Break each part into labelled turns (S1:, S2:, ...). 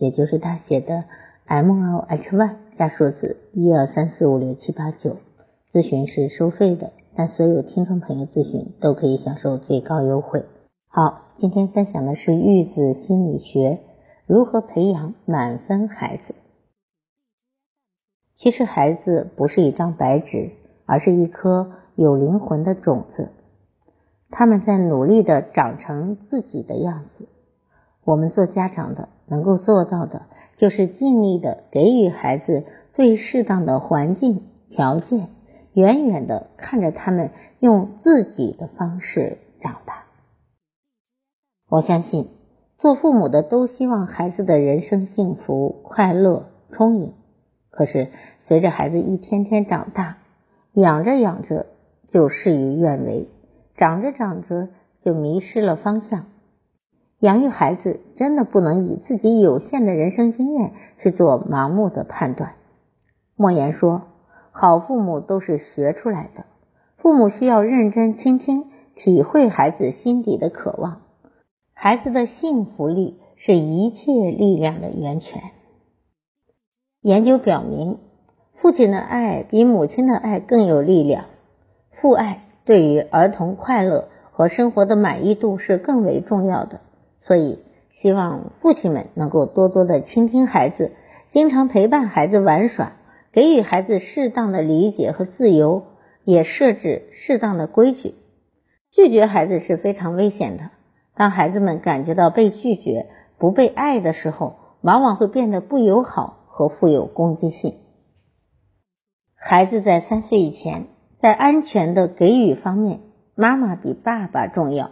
S1: 也就是大写的 M L H Y 加数字一二三四五六七八九，咨询是收费的，但所有听众朋友咨询都可以享受最高优惠。好，今天分享的是育子心理学，如何培养满分孩子。其实孩子不是一张白纸，而是一颗有灵魂的种子，他们在努力的长成自己的样子。我们做家长的能够做到的，就是尽力的给予孩子最适当的环境条件，远远的看着他们用自己的方式长大。我相信，做父母的都希望孩子的人生幸福、快乐、充盈。可是，随着孩子一天天长大，养着养着就事与愿违，长着长着就迷失了方向。养育孩子真的不能以自己有限的人生经验去做盲目的判断。莫言说：“好父母都是学出来的，父母需要认真倾听，体会孩子心底的渴望。孩子的幸福力是一切力量的源泉。”研究表明，父亲的爱比母亲的爱更有力量。父爱对于儿童快乐和生活的满意度是更为重要的。所以，希望父亲们能够多多的倾听孩子，经常陪伴孩子玩耍，给予孩子适当的理解和自由，也设置适当的规矩。拒绝孩子是非常危险的。当孩子们感觉到被拒绝、不被爱的时候，往往会变得不友好和富有攻击性。孩子在三岁以前，在安全的给予方面，妈妈比爸爸重要。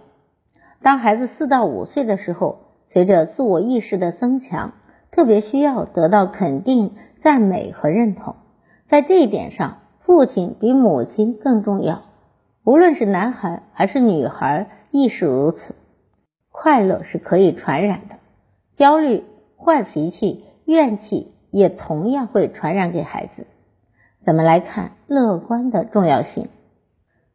S1: 当孩子四到五岁的时候，随着自我意识的增强，特别需要得到肯定、赞美和认同。在这一点上，父亲比母亲更重要。无论是男孩还是女孩，亦是如此。快乐是可以传染的，焦虑、坏脾气、怨气也同样会传染给孩子。怎么来看乐观的重要性？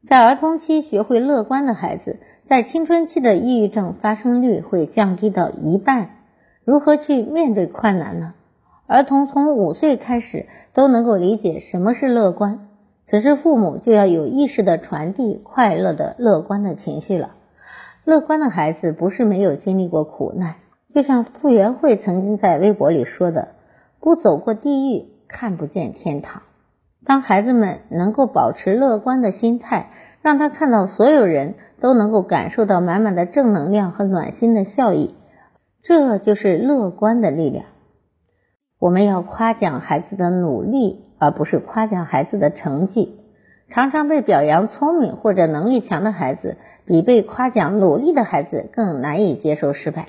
S1: 在儿童期学会乐观的孩子。在青春期的抑郁症发生率会降低到一半。如何去面对困难呢？儿童从五岁开始都能够理解什么是乐观，此时父母就要有意识的传递快乐的乐观的情绪了。乐观的孩子不是没有经历过苦难，就像傅园慧曾经在微博里说的：“不走过地狱，看不见天堂。”当孩子们能够保持乐观的心态，让他看到所有人。都能够感受到满满的正能量和暖心的笑意，这就是乐观的力量。我们要夸奖孩子的努力，而不是夸奖孩子的成绩。常常被表扬聪明或者能力强的孩子，比被夸奖努力的孩子更难以接受失败。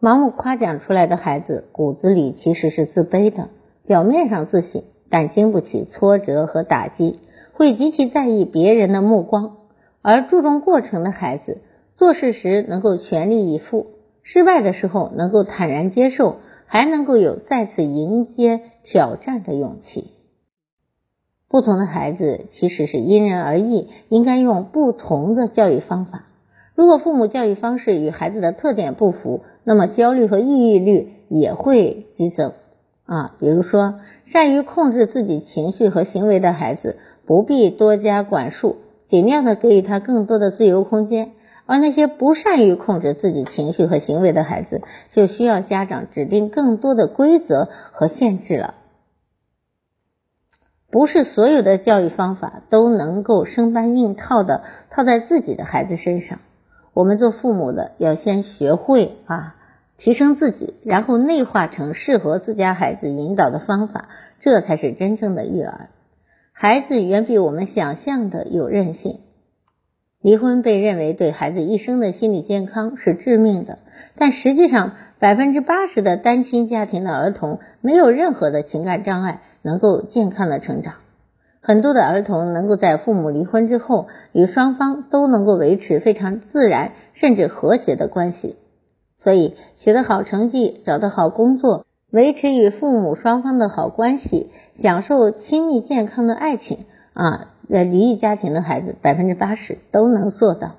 S1: 盲目夸奖出来的孩子，骨子里其实是自卑的，表面上自信，但经不起挫折和打击，会极其在意别人的目光。而注重过程的孩子，做事时能够全力以赴，失败的时候能够坦然接受，还能够有再次迎接挑战的勇气。不同的孩子其实是因人而异，应该用不同的教育方法。如果父母教育方式与孩子的特点不符，那么焦虑和抑郁率也会激增。啊，比如说，善于控制自己情绪和行为的孩子，不必多加管束。尽量的给予他更多的自由空间，而那些不善于控制自己情绪和行为的孩子，就需要家长指定更多的规则和限制了。不是所有的教育方法都能够生搬硬套的套在自己的孩子身上。我们做父母的要先学会啊，提升自己，然后内化成适合自家孩子引导的方法，这才是真正的育儿。孩子远比我们想象的有韧性。离婚被认为对孩子一生的心理健康是致命的，但实际上百分之八十的单亲家庭的儿童没有任何的情感障碍，能够健康的成长。很多的儿童能够在父母离婚之后，与双方都能够维持非常自然甚至和谐的关系。所以，取得好成绩，找到好工作，维持与父母双方的好关系，享受亲密健康的爱情啊，呃离异家庭的孩子百分之八十都能做到。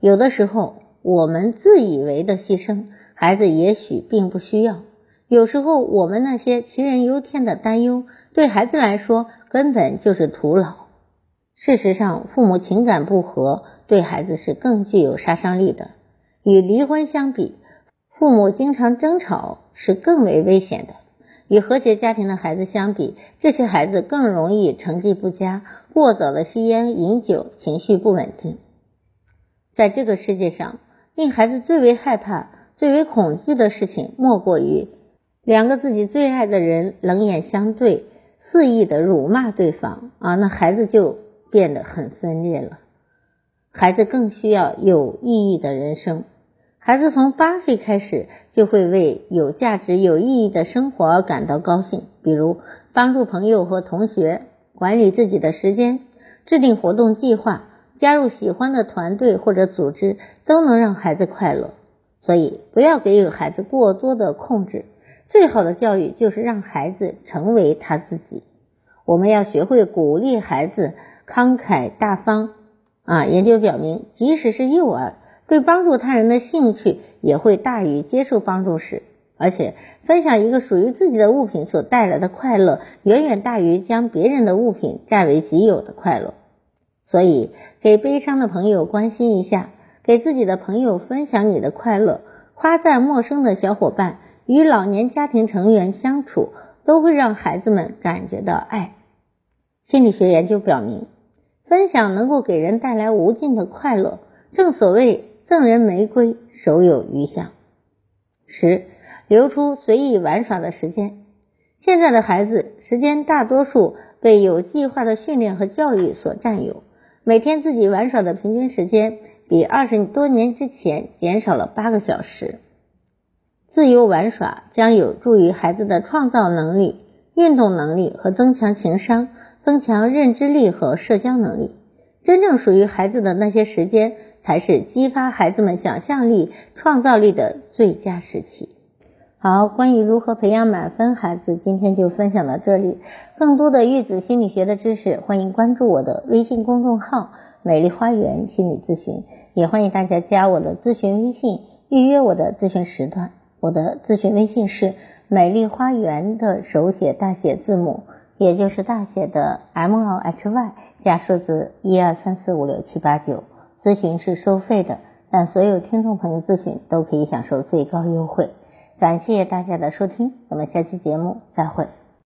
S1: 有的时候，我们自以为的牺牲，孩子也许并不需要。有时候，我们那些杞人忧天的担忧，对孩子来说根本就是徒劳。事实上，父母情感不和，对孩子是更具有杀伤力的。与离婚相比，父母经常争吵是更为危险的。与和谐家庭的孩子相比，这些孩子更容易成绩不佳，过早的吸烟、饮酒，情绪不稳定。在这个世界上，令孩子最为害怕、最为恐惧的事情，莫过于两个自己最爱的人冷眼相对，肆意的辱骂对方啊，那孩子就变得很分裂了。孩子更需要有意义的人生。孩子从八岁开始就会为有价值、有意义的生活而感到高兴，比如帮助朋友和同学，管理自己的时间，制定活动计划，加入喜欢的团队或者组织，都能让孩子快乐。所以，不要给予孩子过多的控制。最好的教育就是让孩子成为他自己。我们要学会鼓励孩子慷慨大方。啊，研究表明，即使是幼儿。对帮助他人的兴趣也会大于接受帮助时，而且分享一个属于自己的物品所带来的快乐，远远大于将别人的物品占为己有的快乐。所以，给悲伤的朋友关心一下，给自己的朋友分享你的快乐，夸赞陌生的小伙伴，与老年家庭成员相处，都会让孩子们感觉到爱。心理学研究表明，分享能够给人带来无尽的快乐。正所谓。赠人玫瑰，手有余香。十，留出随意玩耍的时间。现在的孩子时间大多数被有计划的训练和教育所占有，每天自己玩耍的平均时间比二十多年之前减少了八个小时。自由玩耍将有助于孩子的创造能力、运动能力和增强情商、增强认知力和社交能力。真正属于孩子的那些时间。才是激发孩子们想象力、创造力的最佳时期。好，关于如何培养满分孩子，今天就分享到这里。更多的育子心理学的知识，欢迎关注我的微信公众号“美丽花园心理咨询”，也欢迎大家加我的咨询微信，预约我的咨询时段。我的咨询微信是“美丽花园”的手写大写字母，也就是大写的 M L H Y 加数字一二三四五六七八九。咨询是收费的，但所有听众朋友咨询都可以享受最高优惠。感谢大家的收听，我们下期节目再会。